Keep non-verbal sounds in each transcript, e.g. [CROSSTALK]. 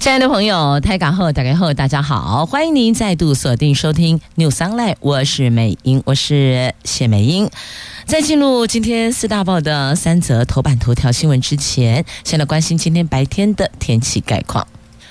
亲爱的朋友，台港后打开后，大家好，欢迎您再度锁定收听 New Sunlight 我是美英，我是谢美英。在进入今天四大报的三则头版头条新闻之前，先来关心今天白天的天气概况。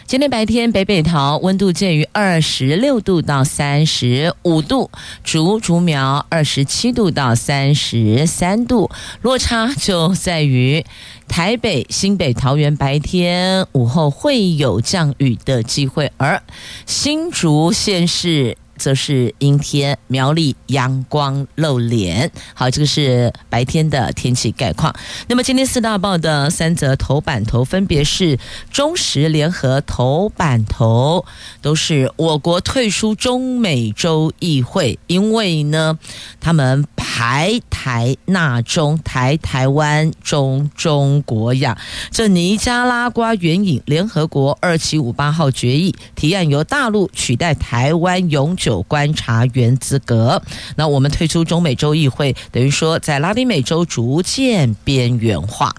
今天白天，北北桃温度介于二十六度到三十五度，竹竹苗二十七度到三十三度，落差就在于台北、新北、桃园白天午后会有降雨的机会，而新竹县市。则是阴天，苗栗阳光露脸。好，这个是白天的天气概况。那么今天四大报的三则头版头分别是中时联合头版头，都是我国退出中美洲议会，因为呢，他们台台纳中，台台湾中中国呀。这尼加拉瓜援引联合国二七五八号决议提案，由大陆取代台湾永久。观察员资格，那我们退出中美洲议会，等于说在拉丁美洲逐渐边缘化。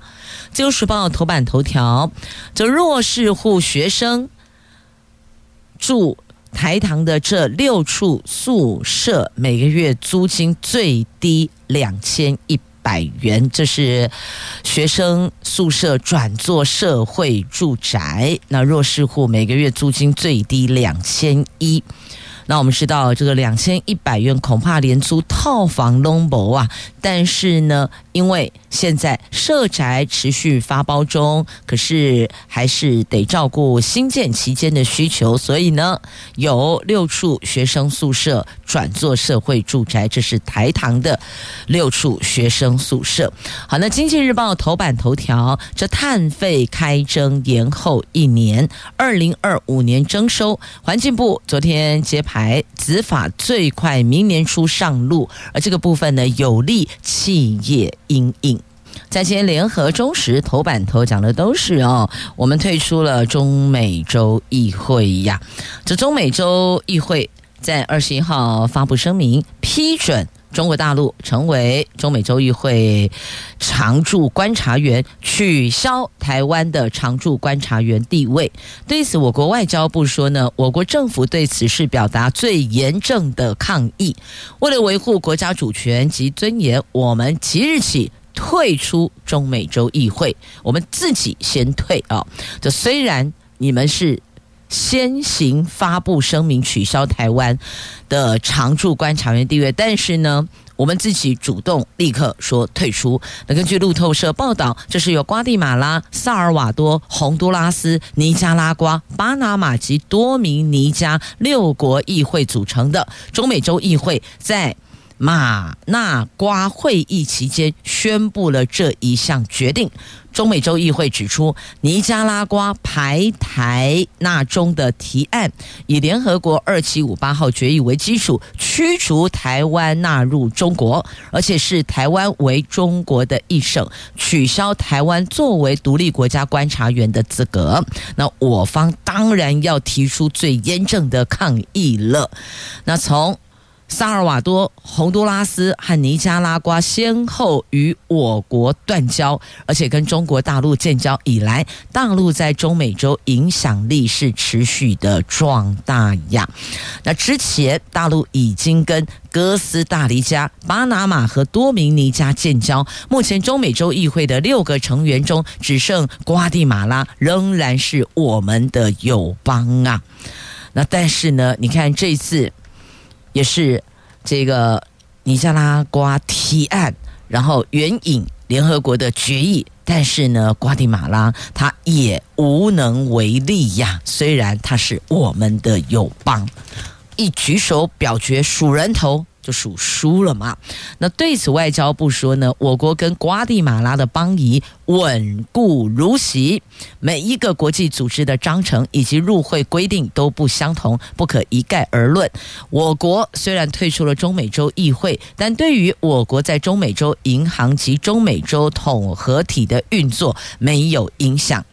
自由时报头版头条：这弱势户学生住台糖的这六处宿舍，每个月租金最低两千一百元，这是学生宿舍转做社会住宅。那弱势户每个月租金最低两千一。那我们知道，这个两千一百元恐怕连租套房都没啊。但是呢，因为现在社宅持续发包中，可是还是得照顾新建期间的需求，所以呢，有六处学生宿舍转做社会住宅，这是台糖的六处学生宿舍。好，那经济日报头版头条，这碳费开征延后一年，二零二五年征收。环境部昨天揭牌，来执法最快明年初上路，而这个部分呢，有利。企业因应，在今天联合中时头版头讲的都是哦，我们退出了中美洲议会呀。这中美洲议会在二十一号发布声明，批准中国大陆成为中美洲议会常驻观察员，取消台湾的常驻观察员地位。对此，我国外交部说呢，我国政府对此事表达最严正的抗议。为了维护国家主权及尊严，我们即日起退出中美洲议会。我们自己先退啊！这虽然你们是。先行发布声明取消台湾的常驻观察员地位，但是呢，我们自己主动立刻说退出。那根据路透社报道，这是由瓜地马拉、萨尔瓦多、洪都拉斯、尼加拉瓜、巴拿马及多明尼加六国议会组成的中美洲议会，在马那瓜会议期间宣布了这一项决定。中美洲议会指出，尼加拉瓜排台纳中的提案，以联合国二七五八号决议为基础，驱逐台湾纳入中国，而且视台湾为中国的一省，取消台湾作为独立国家观察员的资格。那我方当然要提出最严正的抗议了。那从萨尔瓦多、洪都拉斯和尼加拉瓜先后与我国断交，而且跟中国大陆建交以来，大陆在中美洲影响力是持续的壮大呀。那之前大陆已经跟哥斯达黎加、巴拿马和多明尼加建交，目前中美洲议会的六个成员中，只剩瓜地马拉仍然是我们的友邦啊。那但是呢，你看这次。也是这个尼加拉瓜提案，然后援引联合国的决议，但是呢，瓜地马拉他也无能为力呀。虽然他是我们的友邦，一举手表决数人头，就属输了嘛。那对此，外交部说呢，我国跟瓜地马拉的邦谊稳固如昔，每一个国际组织的章程以及入会规定都不相同，不可一概而论。我国虽然退出了中美洲议会，但对于我国在中美洲银行及中美洲统合体的运作没有影响。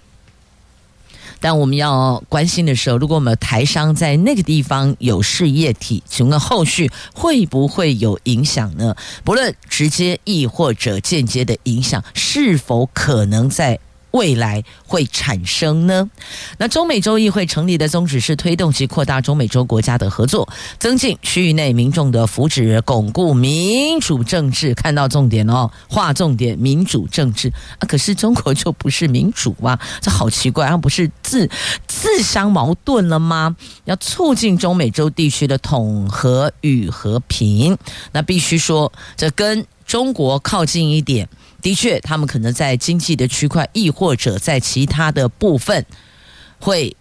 但我们要关心的是，如果我们台商在那个地方有事业体，请问后续会不会有影响呢？不论直接亦或者间接的影响，是否可能在？未来会产生呢？那中美洲议会成立的宗旨是推动及扩大中美洲国家的合作，增进区域内民众的福祉，巩固民主政治。看到重点哦，划重点，民主政治啊！可是中国就不是民主啊，这好奇怪啊！不是自自相矛盾了吗？要促进中美洲地区的统合与和平，那必须说，这跟中国靠近一点。的确，他们可能在经济的区块，亦或者在其他的部分，会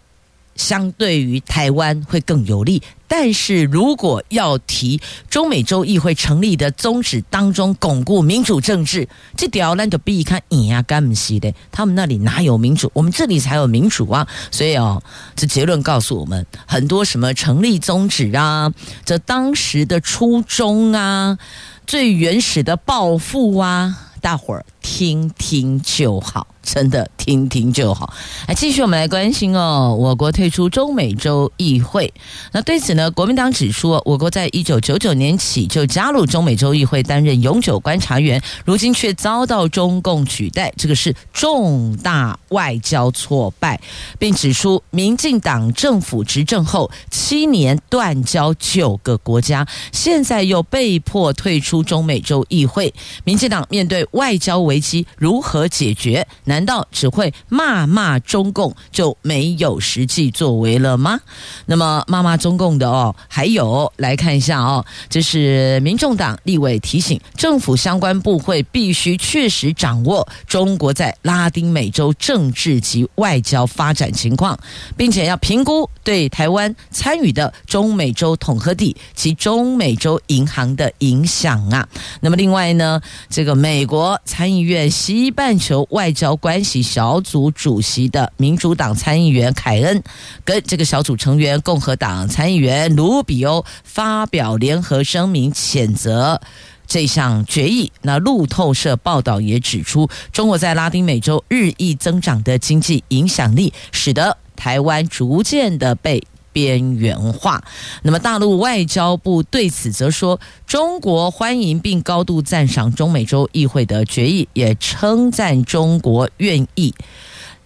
相对于台湾会更有利。但是如果要提中美洲议会成立的宗旨当中巩固民主政治，这条那就比看你呀干不西的，他们那里哪有民主？我们这里才有民主。啊！所以哦，这结论告诉我们，很多什么成立宗旨啊，这当时的初衷啊，最原始的抱负啊。大伙儿听听就好，真的听听就好。来，继续我们来关心哦，我国退出中美洲议会。那对此呢，国民党指出，我国在一九九九年起就加入中美洲议会，担任永久观察员，如今却遭到中共取代，这个是重大外交挫败，并指出，民进党政府执政后七年断交九个国家，现在又被迫退出中美洲议会，民进党面对。外交危机如何解决？难道只会骂骂中共就没有实际作为了吗？那么骂骂中共的哦，还有来看一下哦，这是民众党立委提醒政府相关部会必须确实掌握中国在拉丁美洲政治及外交发展情况，并且要评估对台湾参与的中美洲统合体及中美洲银行的影响啊。那么另外呢，这个美国。参议院西半球外交关系小组主席的民主党参议员凯恩，跟这个小组成员共和党参议员卢比欧发表联合声明，谴责这项决议。那路透社报道也指出，中国在拉丁美洲日益增长的经济影响力，使得台湾逐渐的被。边缘化。那么，大陆外交部对此则说：“中国欢迎并高度赞赏中美洲议会的决议，也称赞中国愿意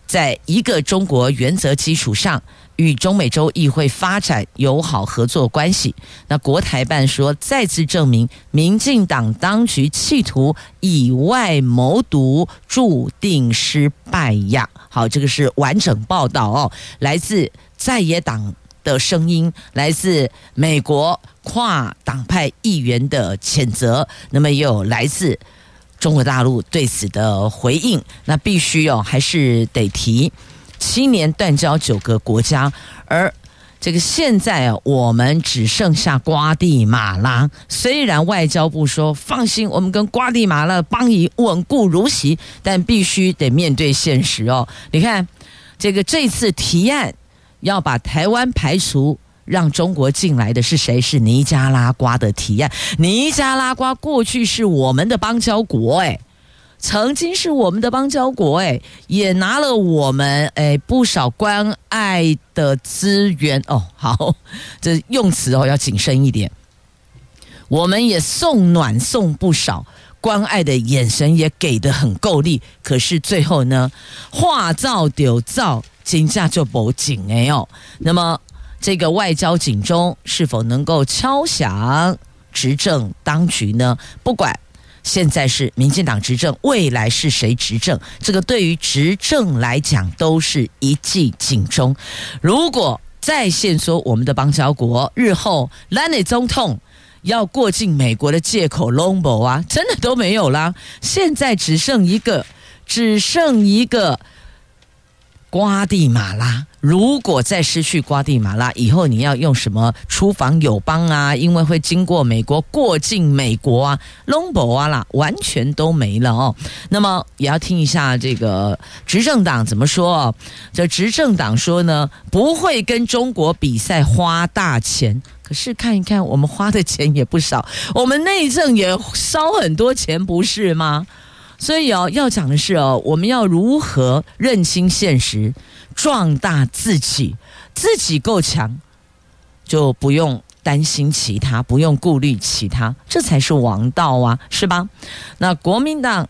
在一个中国原则基础上与中美洲议会发展友好合作关系。”那国台办说：“再次证明，民进党当局企图以外谋独，注定失败呀。”好，这个是完整报道哦，来自在野党。的声音来自美国跨党派议员的谴责，那么也有来自中国大陆对此的回应。那必须哦，还是得提七年断交九个国家，而这个现在，我们只剩下瓜地马拉。虽然外交部说放心，我们跟瓜地马拉的邦谊稳固如昔，但必须得面对现实哦。你看这个这次提案。要把台湾排除，让中国进来的是谁？是尼加拉瓜的提案。尼加拉瓜过去是我们的邦交国，诶，曾经是我们的邦交国，诶，也拿了我们诶不少关爱的资源哦。好，这用词哦要谨慎一点。我们也送暖送不少，关爱的眼神也给得很够力。可是最后呢，话造丢造。金价就不紧哎哟，那么这个外交警钟是否能够敲响执政当局呢？不管现在是民进党执政，未来是谁执政，这个对于执政来讲都是一记警钟。如果再现说我们的邦交国，日后兰内总统要过境美国的借口拢无啊，真的都没有啦。现在只剩一个，只剩一个。瓜地马拉如果再失去瓜地马拉，以后你要用什么出访友邦啊？因为会经过美国，过境美国啊，拢无啊啦，完全都没了哦。那么也要听一下这个执政党怎么说哦。这执政党说呢，不会跟中国比赛花大钱。可是看一看，我们花的钱也不少，我们内政也烧很多钱，不是吗？所以哦，要讲的是哦，我们要如何认清现实。壮大自己，自己够强，就不用担心其他，不用顾虑其他，这才是王道啊，是吧？那国民党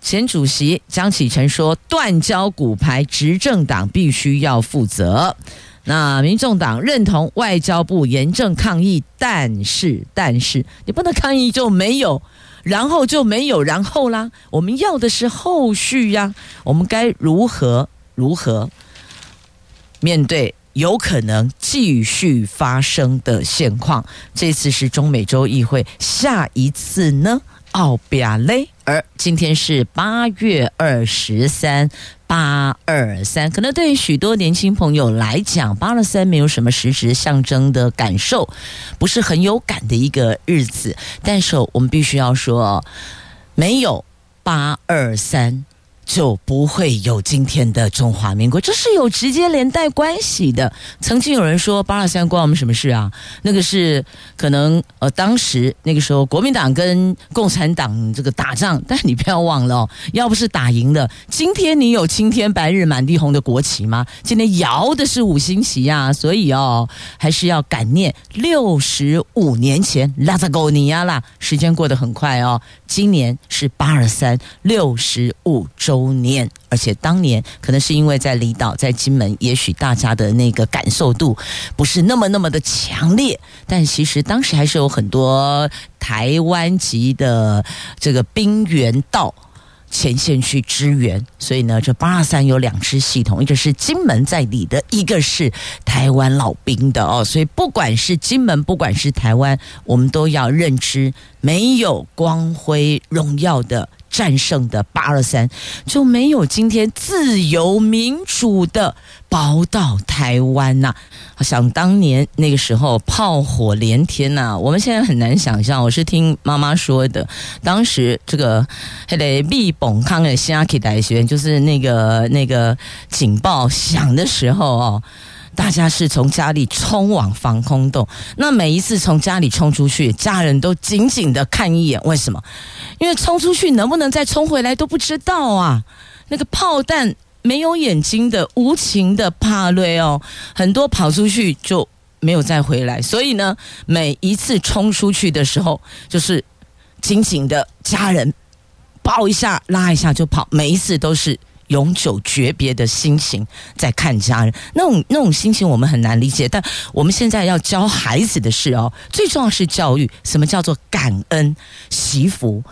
前主席江启臣说：“断交骨牌，执政党必须要负责。”那民众党认同外交部严正抗议，但是，但是你不能抗议就没有，然后就没有然后啦。我们要的是后续呀，我们该如何如何？面对有可能继续发生的现况，这次是中美洲议会，下一次呢？奥比亚雷。而今天是八月二十三，八二三，可能对于许多年轻朋友来讲，八二三没有什么实质象征的感受，不是很有感的一个日子。但是我们必须要说，没有八二三。就不会有今天的中华民国，这是有直接连带关系的。曾经有人说八二三关我们什么事啊？那个是可能呃，当时那个时候国民党跟共产党这个打仗，但你不要忘了哦，要不是打赢了，今天你有青天白日满地红的国旗吗？今天摇的是五星旗呀，所以哦，还是要感念六十五年前拉扎狗尼亚啦，时间过得很快哦。今年是八二三六十五周周年，而且当年可能是因为在离岛，在金门，也许大家的那个感受度不是那么那么的强烈，但其实当时还是有很多台湾籍的这个兵员到。前线去支援，所以呢，这八二三有两支系统，一个是金门在里的，一个是台湾老兵的哦。所以不管是金门，不管是台湾，我们都要认知，没有光辉荣耀的。战胜的八二三，就没有今天自由民主的宝岛台湾呐、啊！想当年那个时候炮火连天呐、我们现在很难想象。我是听妈妈说的，当时这个还得密崩康的西阿克大学，就是那个那个警报响的时候哦。大家是从家里冲往防空洞，那每一次从家里冲出去，家人都紧紧的看一眼。为什么？因为冲出去能不能再冲回来都不知道啊！那个炮弹没有眼睛的，无情的怕累哦，很多跑出去就没有再回来。所以呢，每一次冲出去的时候，就是紧紧的家人抱一下，拉一下就跑，每一次都是。永久诀别的心情在看家人，那种那种心情我们很难理解。但我们现在要教孩子的是哦，最重要是教育。什么叫做感恩惜福？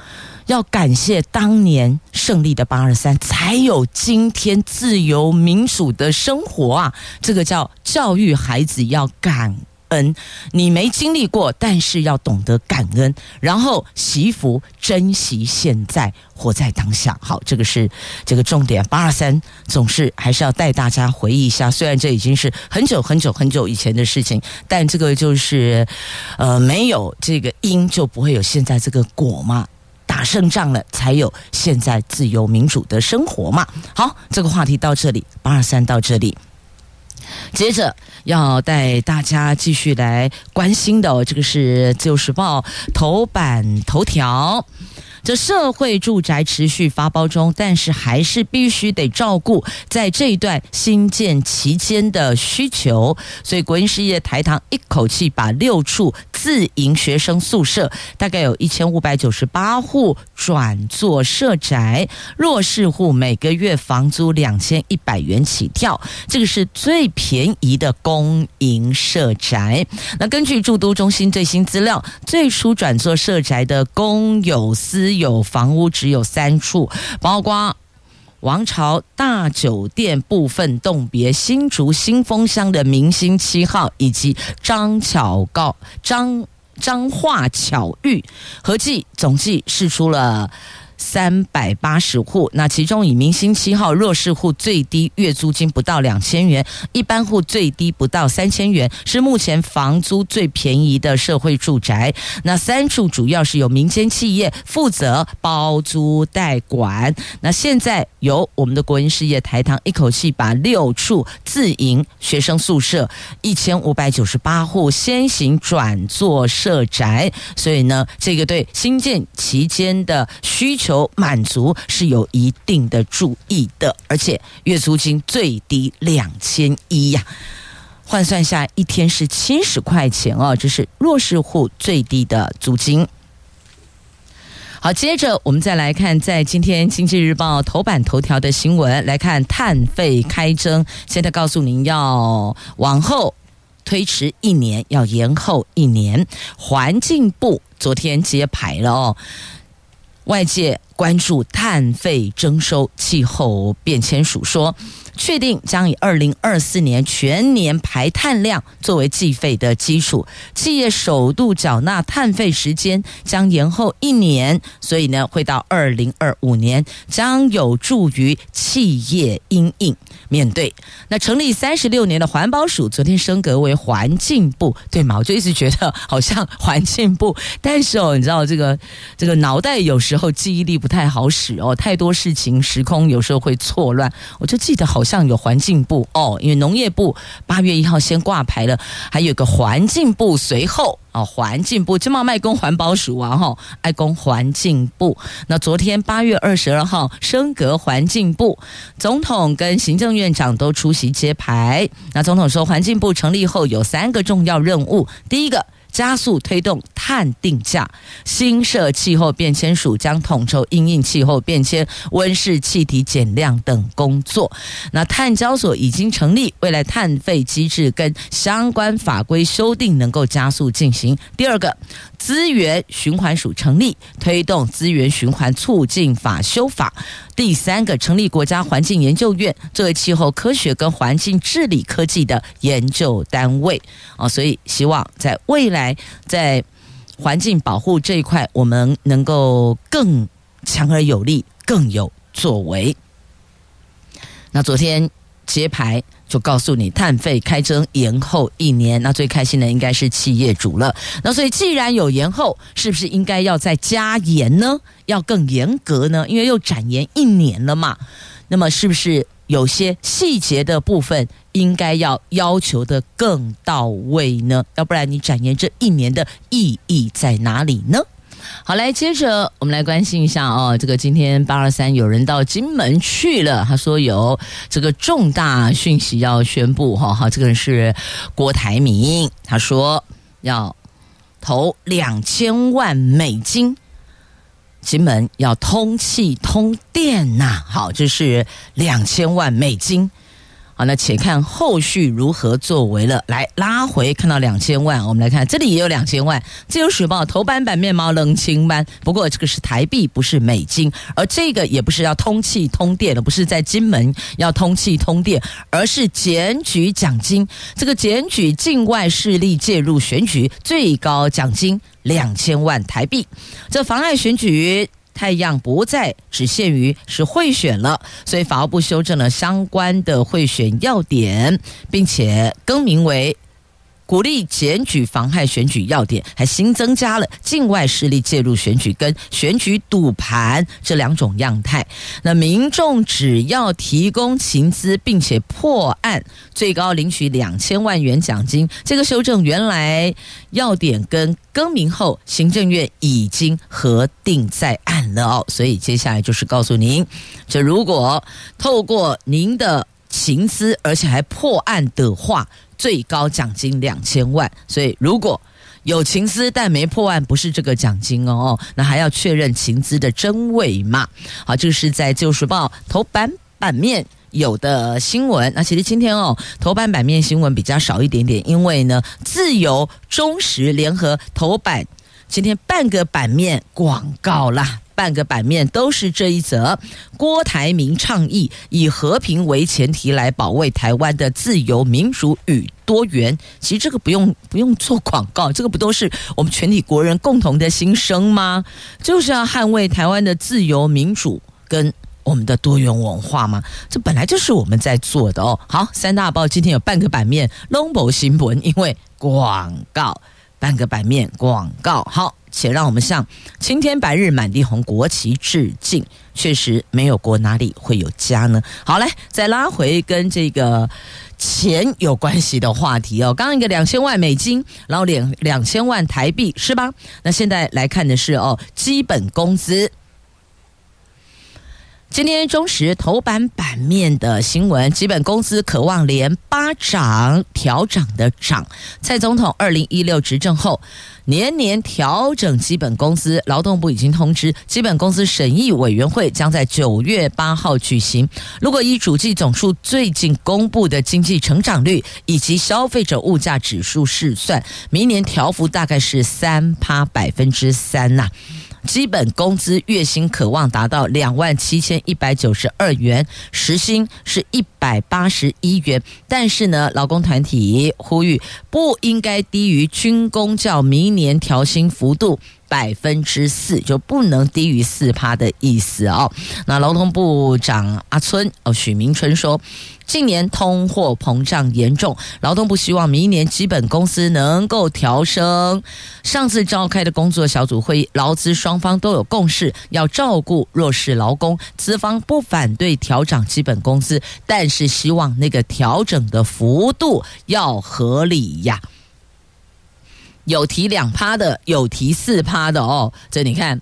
要感谢当年胜利的八二三，才有今天自由民主的生活啊！这个叫教育孩子要感恩。你没经历过，但是要懂得感恩，然后惜福，珍惜现在，活在当下。好，这个是这个重点。八二三总是还是要带大家回忆一下，虽然这已经是很久很久很久以前的事情，但这个就是，呃，没有这个因就不会有现在这个果嘛。打胜仗了，才有现在自由民主的生活嘛。好，这个话题到这里，八二三到这里。接着要带大家继续来关心的，这个是《自由时报》头版头条。这社会住宅持续发包中，但是还是必须得照顾在这一段新建期间的需求，所以国营事业台糖一口气把六处自营学生宿舍，大概有一千五百九十八户转做社宅，弱势户每个月房租两千一百元起跳，这个是最便宜的公营社宅。那根据住都中心最新资料，最初转做社宅的公有私有房屋只有三处，包括王朝大酒店部分栋别、新竹新丰乡的明星七号，以及张巧告张张化巧遇，合计总计试出了三百八十户，那其中以明星七号弱势户最低月租金不到两千元，一般户最低不到三千元，是目前房租最便宜的社会住宅。那三处主要是由民间企业负责包租代管。那现在由我们的国营事业台糖一口气把六处自营学生宿舍一千五百九十八户先行转做社宅，所以呢，这个对新建期间的需求满足是有一定的注意的，而且月租金最低两千一呀，换算下一天是七十块钱哦，这是弱势户最低的租金。好，接着我们再来看，在今天《经济日报》头版头条的新闻，来看碳费开征，现在告诉您要往后推迟一年，要延后一年。环境部昨天揭牌了哦，外界关注碳费征收，气候变迁署说。确定将以二零二四年全年排碳量作为计费的基础，企业首度缴纳碳费时间将延后一年，所以呢，会到二零二五年，将有助于企业因应面对。那成立三十六年的环保署昨天升格为环境部，对吗？我就一直觉得好像环境部，但是哦，你知道这个这个脑袋有时候记忆力不不太好使哦，太多事情时空有时候会错乱，我就记得好像。有环境部哦，因为农业部八月一号先挂牌了，还有个环境部随后哦，环境部这么卖公环保署啊哈，爱公环境部。那昨天八月二十二号升格环境部，总统跟行政院长都出席揭牌。那总统说，环境部成立后有三个重要任务，第一个。加速推动碳定价，新设气候变迁署将统筹应应气候变迁、温室气体减量等工作。那碳交所已经成立，未来碳费机制跟相关法规修订能够加速进行。第二个，资源循环署成立，推动资源循环促进法修法。第三个，成立国家环境研究院，作为气候科学跟环境治理科技的研究单位啊，所以希望在未来在环境保护这一块，我们能够更强而有力，更有作为。那昨天揭牌。就告诉你，碳费开征延后一年，那最开心的应该是企业主了。那所以既然有延后，是不是应该要再加严呢？要更严格呢？因为又展延一年了嘛。那么是不是有些细节的部分应该要要求的更到位呢？要不然你展延这一年的意义在哪里呢？好，来接着我们来关心一下哦，这个今天八二三有人到金门去了，他说有这个重大讯息要宣布哈，哈，这个人是郭台铭，他说要投两千万美金，金门要通气通电呐，好，这是两千万美金。好，那且看后续如何作为了。来拉回看到两千万，我们来看这里也有两千万。自由时报头版版面貌冷清班，不过这个是台币，不是美金，而这个也不是要通气通电的，不是在金门要通气通电，而是检举奖金。这个检举境外势力介入选举，最高奖金两千万台币，这妨碍选举。太阳不再只限于是贿选了，所以法务部修正了相关的贿选要点，并且更名为。鼓励检举妨害选举要点，还新增加了境外势力介入选举跟选举赌盘这两种样态。那民众只要提供情资并且破案，最高领取两千万元奖金。这个修正原来要点跟更名后，行政院已经核定在案了哦。所以接下来就是告诉您，这如果透过您的情资，而且还破案的话。最高奖金两千万，所以如果有情资但没破案，不是这个奖金哦，那还要确认情资的真伪嘛？好，这是在《旧时报》头版版面有的新闻。那其实今天哦，头版版面新闻比较少一点点，因为呢，自由、中时、联合头版今天半个版面广告啦。半个版面都是这一则。郭台铭倡议以和平为前提来保卫台湾的自由、民主与多元。其实这个不用不用做广告，这个不都是我们全体国人共同的心声吗？就是要捍卫台湾的自由、民主跟。我们的多元文化吗？这本来就是我们在做的哦。好，三大报今天有半个版面龙博新闻，因为广告，半个版面广告。好，且让我们向青天白日满地红国旗致敬。确实，没有国哪里会有家呢？好，嘞再拉回跟这个钱有关系的话题哦。刚刚一个两千万美金，然后两两千万台币是吧？那现在来看的是哦，基本工资。今天中时头版版面的新闻，基本工资可望连八涨调涨的涨。蔡总统二零一六执政后，年年调整基本工资，劳动部已经通知基本工资审议委员会将在九月八号举行。如果依主计总数最近公布的经济成长率以及消费者物价指数试算，明年调幅大概是三趴百分之三呐。基本工资月薪渴望达到两万七千一百九十二元，时薪是一百八十一元。但是呢，劳工团体呼吁不应该低于军工教明年调薪幅度。百分之四就不能低于四趴的意思哦。那劳动部长阿春哦，许明春说，近年通货膨胀严重，劳动部希望明年基本工资能够调升。上次召开的工作小组会议，劳资双方都有共识，要照顾弱势劳工。资方不反对调涨基本工资，但是希望那个调整的幅度要合理呀。有提两趴的，有提四趴的哦，这你看。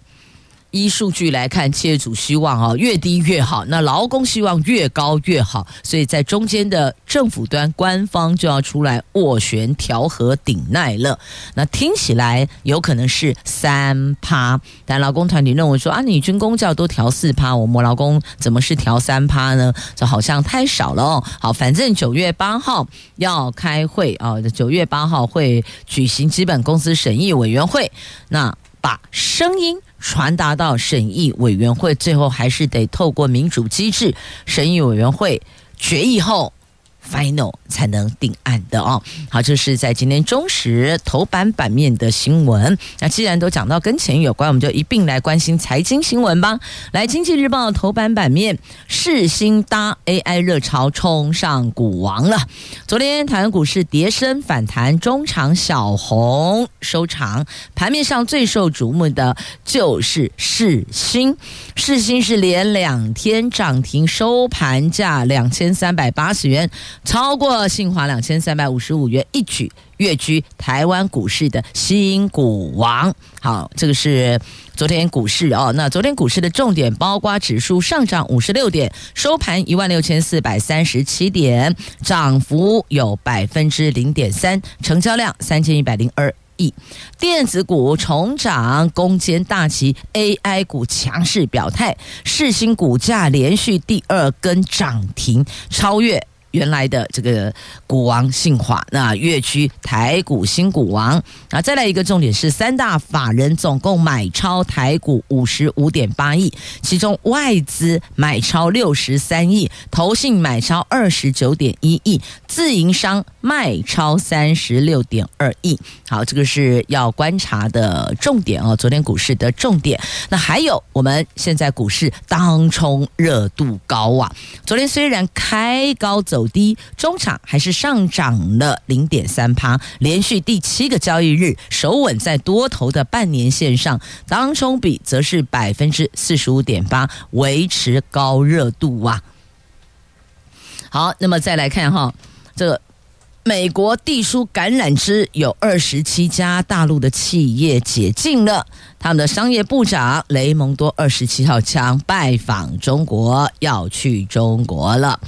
依数据来看，企业主希望啊越低越好，那劳工希望越高越好，所以在中间的政府端官方就要出来斡旋调和顶耐了。那听起来有可能是三趴，但劳工团体认为说啊，你军工教都调四趴，我们劳工怎么是调三趴呢？这好像太少了哦。好，反正九月八号要开会啊，九月八号会举行基本工资审议委员会，那把声音。传达到审议委员会，最后还是得透过民主机制，审议委员会决议后。Final 才能定案的哦。好，这是在今天中时头版版面的新闻。那既然都讲到跟钱有关，我们就一并来关心财经新闻吧。来，经济日报头版版面，世新搭 AI 热潮冲上股王了。昨天台湾股市跌深反弹，中长小红收场。盘面上最受瞩目的就是世新，世新是连两天涨停，收盘价两千三百八十元。超过信华两千三百五十五元，一举跃居台湾股市的新股王。好，这个是昨天股市哦。那昨天股市的重点包括指数上涨五十六点，收盘一万六千四百三十七点，涨幅有百分之零点三，成交量三千一百零二亿。电子股重涨，攻坚大旗，AI 股强势表态，世新股价连续第二根涨停，超越。原来的这个股王信华，那跃居台股新股王啊！再来一个重点是，三大法人总共买超台股五十五点八亿，其中外资买超六十三亿，投信买超二十九点一亿，自营商卖超三十六点二亿。好，这个是要观察的重点哦。昨天股市的重点，那还有我们现在股市当冲热度高啊！昨天虽然开高走。走低，中场还是上涨了零点三趴，连续第七个交易日首稳在多头的半年线上，当冲比则是百分之四十五点八，维持高热度啊。好，那么再来看哈，这个美国递书橄榄枝，有二十七家大陆的企业解禁了。他们的商业部长雷蒙多二十七号将拜访中国，要去中国了。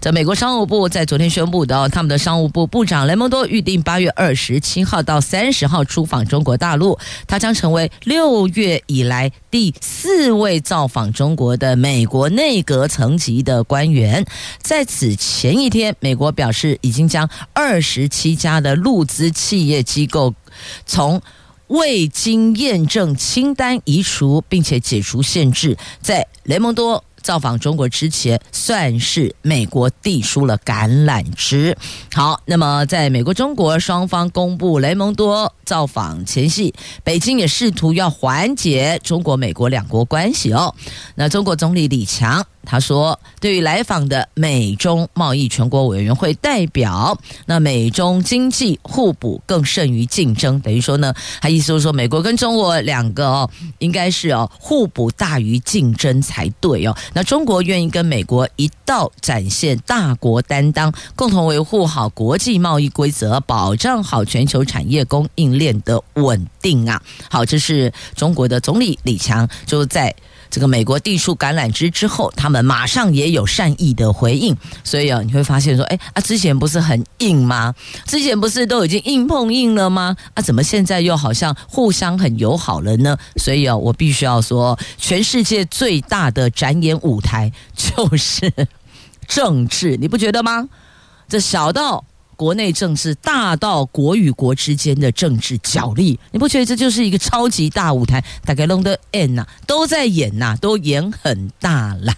这美国商务部在昨天宣布的，他们的商务部部长雷蒙多预定八月二十七号到三十号出访中国大陆，他将成为六月以来第四位造访中国的美国内阁层级的官员。在此前一天，美国表示已经将二十七家的陆资企业机构从未经验证清单移除，并且解除限制，在雷蒙多造访中国之前，算是美国递出了橄榄枝。好，那么在美国、中国双方公布雷蒙多造访前夕，北京也试图要缓解中国、美国两国关系哦。那中国总理李强。他说：“对于来访的美中贸易全国委员会代表，那美中经济互补更胜于竞争，等于说呢，他意思就是说，美国跟中国两个哦，应该是哦互补大于竞争才对哦。那中国愿意跟美国一道展现大国担当，共同维护好国际贸易规则，保障好全球产业供应链的稳定啊。好，这是中国的总理李强就在。”这个美国递出橄榄枝之后，他们马上也有善意的回应，所以啊，你会发现说，哎啊，之前不是很硬吗？之前不是都已经硬碰硬了吗？啊，怎么现在又好像互相很友好了呢？所以啊，我必须要说，全世界最大的展演舞台就是政治，你不觉得吗？这小到。国内政治大到国与国之间的政治角力，你不觉得这就是一个超级大舞台？大概弄得 N 呐，都在演呐、都演很大了。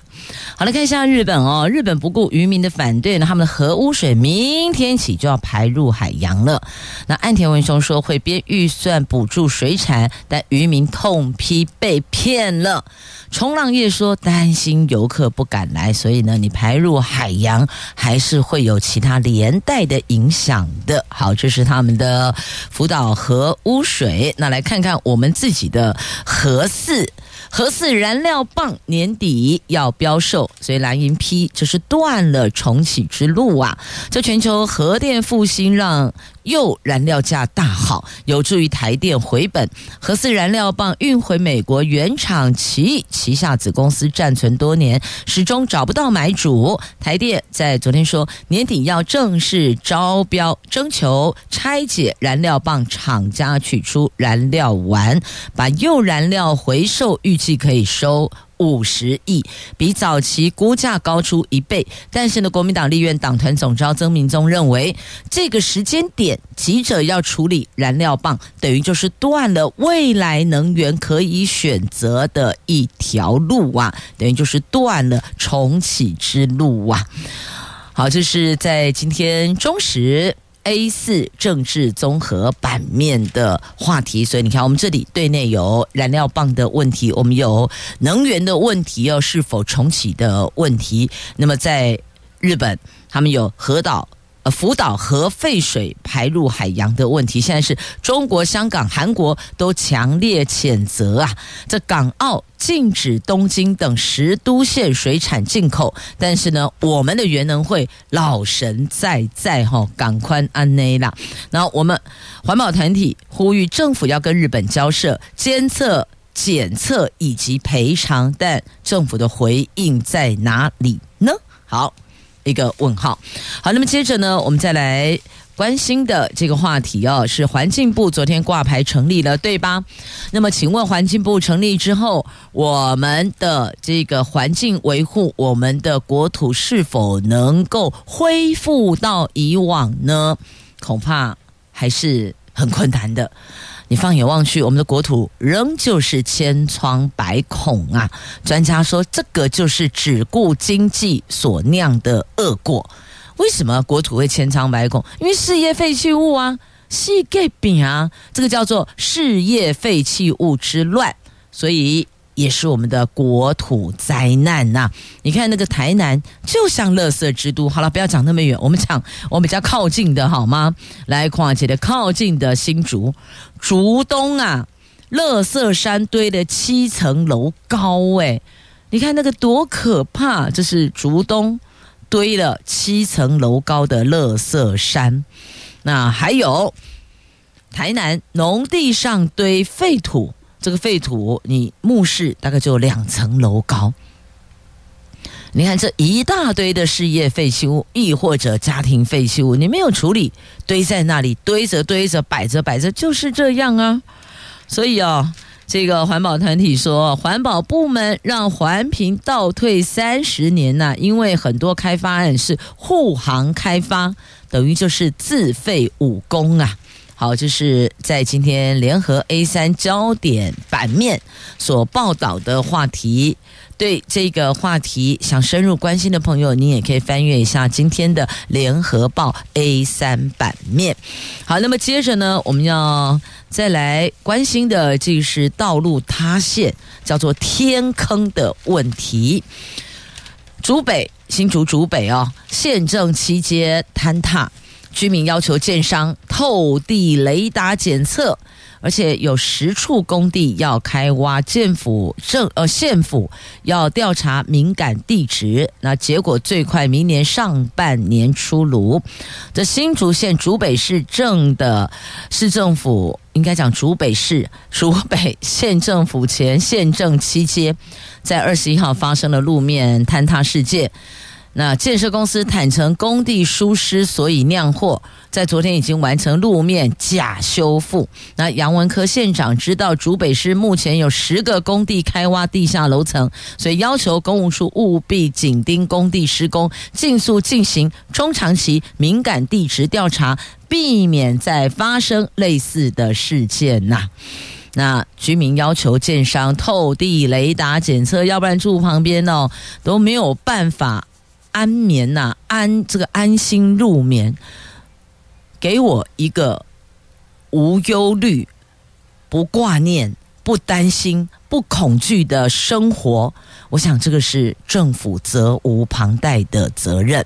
好了，看一下日本哦，日本不顾渔民的反对呢，他们的核污水明天起就要排入海洋了。那岸田文雄说会编预算补助水产，但渔民痛批被骗了。冲浪业说担心游客不敢来，所以呢，你排入海洋还是会有其他连带的影响的。好，这是他们的福岛核污水。那来看看我们自己的核四。核四燃料棒年底要标销售，所以蓝银批就是断了重启之路啊！这全球核电复兴让铀燃料价大好，有助于台电回本。核四燃料棒运回美国原厂奇旗下子公司暂存多年，始终找不到买主。台电在昨天说，年底要正式招标征求拆解燃料棒厂家取出燃料丸，把铀燃料回收预。计可以收五十亿，比早期估价高出一倍。但是呢，国民党立院党团总召曾铭宗认为，这个时间点急着要处理燃料棒，等于就是断了未来能源可以选择的一条路啊，等于就是断了重启之路啊。好，这是在今天中时。A 四政治综合版面的话题，所以你看，我们这里对内有燃料棒的问题，我们有能源的问题，要是否重启的问题。那么在日本，他们有核岛。福岛核废水排入海洋的问题，现在是中国、香港、韩国都强烈谴责啊！这港澳禁止东京等十都县水产进口，但是呢，我们的原能会老神在在哈，赶快安内啦。然后我们环保团体呼吁政府要跟日本交涉监测、检测以及赔偿，但政府的回应在哪里呢？好。一个问号。好，那么接着呢，我们再来关心的这个话题哦，是环境部昨天挂牌成立了，对吧？那么，请问环境部成立之后，我们的这个环境维护，我们的国土是否能够恢复到以往呢？恐怕还是很困难的。你放眼望去，我们的国土仍旧是千疮百孔啊！专家说，这个就是只顾经济所酿的恶果。为什么国土会千疮百孔？因为事业废弃物啊，细盖饼啊，这个叫做事业废弃物之乱，所以。也是我们的国土灾难呐、你看那个台南，就像垃圾之都。好了，不要讲那么远，我们讲 [LAUGHS] 我们比较靠近的好吗？来，况且的靠近的新竹，竹东啊，垃圾山堆了七层楼高，诶，你看那个多可怕！这是竹东堆了七层楼高的垃圾山。那还有台南农地上堆废土。这个废土，你目视大概就两层楼高。你看这一大堆的事业废弃物，亦或者家庭废弃物，你没有处理，堆在那里，堆着堆着，摆着摆着，就是这样啊。所以啊，这个环保团体说，环保部门让环评倒退三十年呐、因为很多开发案是护航开发，等于就是自废武功啊。好，这是在今天联合 A 三焦点版面所报道的话题。对这个话题想深入关心的朋友，你也可以翻阅一下今天的联合报 A 三版面。好，那么接着呢，我们要再来关心的，这是道路塌陷，叫做天坑的问题。竹北新竹竹北哦，县政七街坍塌。居民要求建商透地雷达检测，而且有十处工地要开挖，建府政呃县府要调查敏感地址，那结果最快明年上半年出炉。这新竹县竹北市政的市政府，应该讲竹北市竹北县政府前县政七街，在二十一号发生了路面坍塌事件。那建设公司坦承工地疏失，所以酿祸。在昨天已经完成路面假修复。那杨文科县长知道竹北市目前有十个工地开挖地下楼层，所以要求公务处务必紧盯工地施工，尽速进行中长期敏感地质调查，避免再发生类似的事件呐。那居民要求建商透地雷达检测，要不然住旁边哦都没有办法。安眠呐、安这个安心入眠，给我一个无忧虑、不挂念、不担心、不恐惧的生活。我想这个是政府责无旁贷的责任。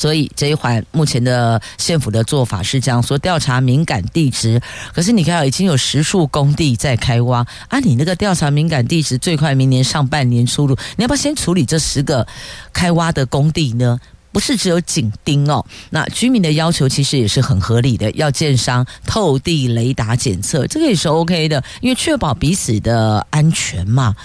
所以这一环目前的县府的做法是这样说：调查敏感地质。可是你看，已经有十处工地在开挖啊！你那个调查敏感地质最快明年上半年出炉，你要不要先处理这十个开挖的工地呢？不是只有紧盯哦。那居民的要求其实也是很合理的，要建商透地雷达检测，这个也是 OK 的，因为确保彼此的安全嘛，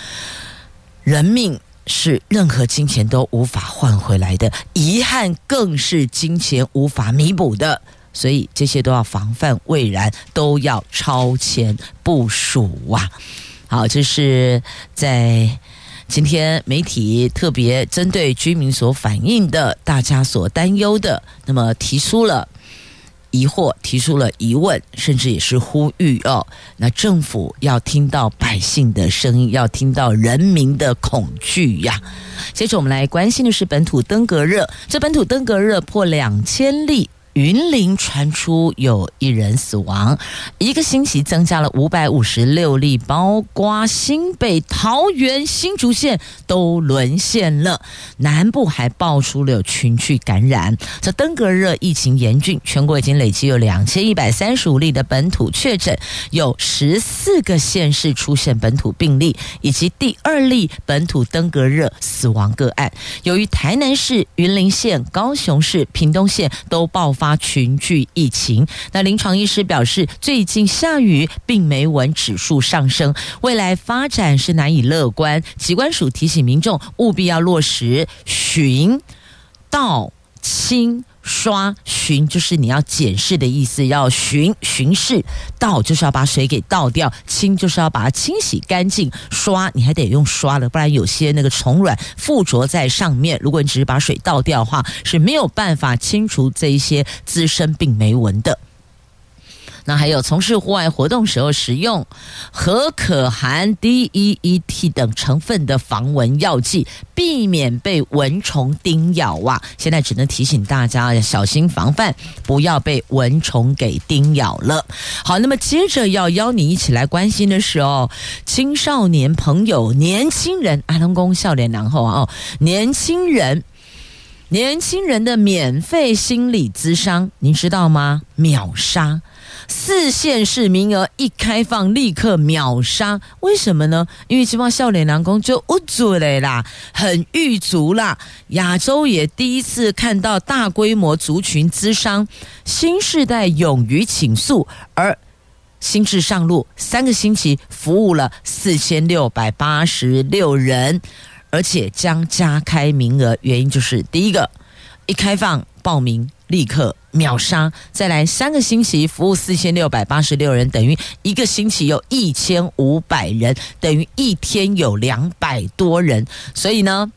人命。是任何金钱都无法换回来的，遗憾更是金钱无法弥补的，所以这些都要防范未然，都要超前部署啊！好，这是在今天媒体特别针对居民所反映的，大家所担忧的，那么提出了。疑惑提出了疑问，甚至也是呼吁哦。那政府要听到百姓的声音，要听到人民的恐惧呀。接着我们来关心的是本土登革热，这本土登革热破两千例。云林传出有一人死亡，一个星期增加了五百五十六例，包括新北、桃园、新竹县都沦陷了。南部还爆出了群聚感染。这登革热疫情严峻，全国已经累计有两千一百三十五例的本土确诊，有十四个县市出现本土病例，以及第二例本土登革热死亡个案。由于台南市、云林县、高雄市、屏东县都爆发。发群聚疫情，那临床医师表示，最近下雨，并没闻指数上升，未来发展是难以乐观。疾管署提醒民众，务必要落实寻道、清。刷巡就是你要检视的意思，要巡巡视，倒就是要把水给倒掉，清就是要把它清洗干净，刷你还得用刷的，不然有些那个虫卵附着在上面，如果你只是把水倒掉的话，是没有办法清除这一些滋生病媒蚊的。那还有从事户外活动时候使用和可含 DEET 等成分的防蚊药剂，避免被蚊虫叮咬啊！现在只能提醒大家要小心防范，不要被蚊虫给叮咬了。好，那么接着要邀你一起来关心的是哦，青少年朋友、年轻人，阿东公笑脸然后啊哦，年轻人。年轻人的免费心理咨商，您知道吗？秒杀，四县市名额一开放，立刻秒杀。为什么呢？因为希望少年郎公就无助嘞啦，很郁足啦。亚洲也第一次看到大规模族群咨商，新世代勇于倾诉，而新制上路三个星期，服务了四千六百八十六人。而且将加开名额，原因就是第一个，一开放报名立刻秒杀，再来三个星期服务四千六百八十六人，等于一个星期有一千五百人，等于一天有两百多人，所以呢。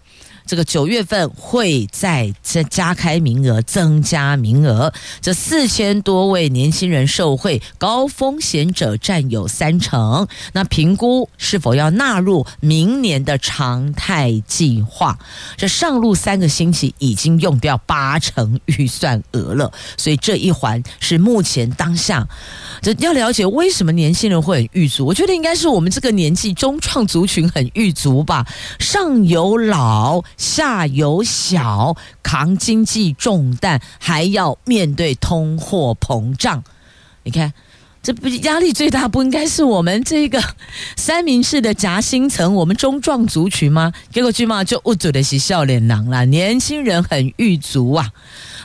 这个九月份会再增加开名额，增加名额，这四千多位年轻人受惠，高风险者占有三成。那评估是否要纳入明年的常态计划？这上路三个星期已经用掉八成预算额了，所以这一环是目前当下，这要了解为什么年轻人会很郁卒？我觉得应该是我们这个年纪中创族群很郁卒吧，上有老。下有小，扛经济重担，还要面对通货膨胀。你看，这不压力最大，不应该是我们这个 [LAUGHS] 三明治的夹心层，我们中壮族群吗？结果句嘛，就捂嘴的是笑脸囊了。年轻人很郁卒啊，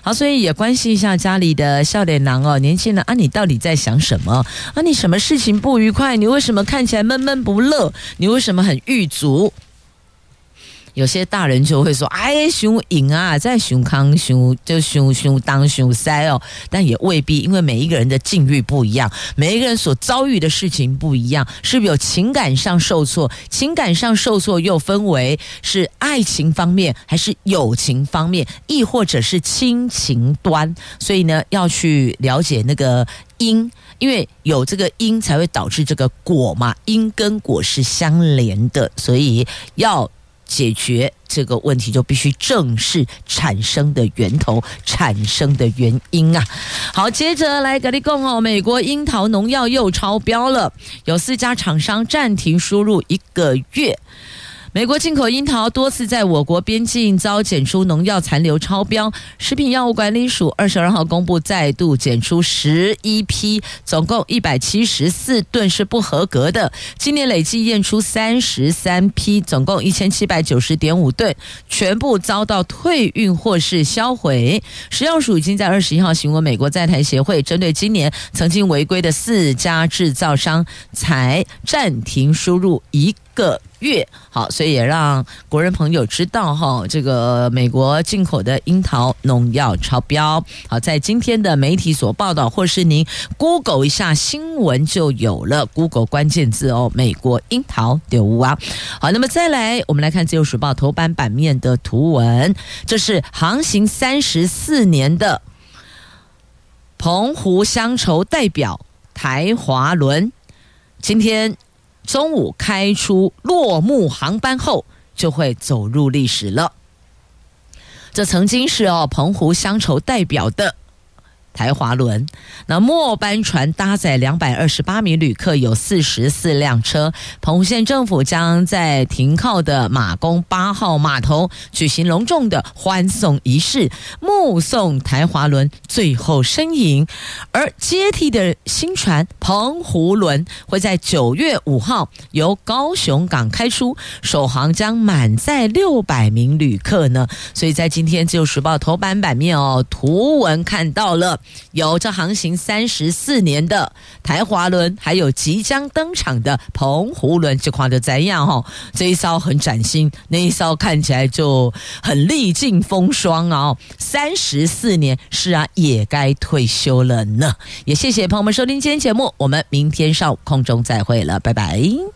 好，所以也关心一下家里的笑脸囊哦。年轻人啊，你到底在想什么？啊，你什么事情不愉快？你为什么看起来闷闷不乐？你为什么很郁卒？有些大人就会说：“哎，熊赢啊，在熊康熊就熊熊当熊塞哦。”但也未必，因为每一个人的境遇不一样，每一个人所遭遇的事情不一样，是不是有情感上受挫？情感上受挫又分为是爱情方面，还是友情方面，亦或者是亲情端？所以呢，要去了解那个因，因为有这个因才会导致这个果嘛，因跟果是相连的，所以要。解决这个问题，就必须正视产生的源头、产生的原因啊！好，接着来格力共哦，美国樱桃农药又超标了，有四家厂商暂停输入一个月。美国进口樱桃多次在我国边境遭检出农药残留超标，食品药物管理署二十二号公布再度检出十一批，总共一百七十四吨是不合格的。今年累计验出三十三批，总共一千七百九十点五吨，全部遭到退运或是销毁。食药署已经在二十一号询问美国在台协会，针对今年曾经违规的四家制造商，才暂停输入一个月。好，所以也让国人朋友知道哈，这个美国进口的樱桃农药超标。好，在今天的媒体所报道，或是您 Google 一下新闻就有了 Google 关键字哦，美国樱桃丢物啊。好，那么再来，我们来看《自由时报》头版版面的图文，这是航行三十四年的澎湖乡愁代表台华轮，今天。中午开出落幕航班后，就会走入历史了。这曾经是哦澎湖乡愁代表的。台华轮，那末班船搭载两百二十八名旅客，有四十四辆车。澎湖县政府将在停靠的马公八号码头举行隆重的欢送仪式，目送台华轮最后身影。而接替的新船澎湖轮会在九月五号由高雄港开出，首航将满载六百名旅客呢。所以在今天《自由时报》头版版面哦，图文看到了。有这航行三十四年的台华轮，还有即将登场的澎湖轮，这况就怎样哈？这一艘很崭新，那一艘看起来就很历尽风霜哦。三十四年，是啊，也该退休了呢。也谢谢朋友们收听今天节目，我们明天上午空中再会了，拜拜。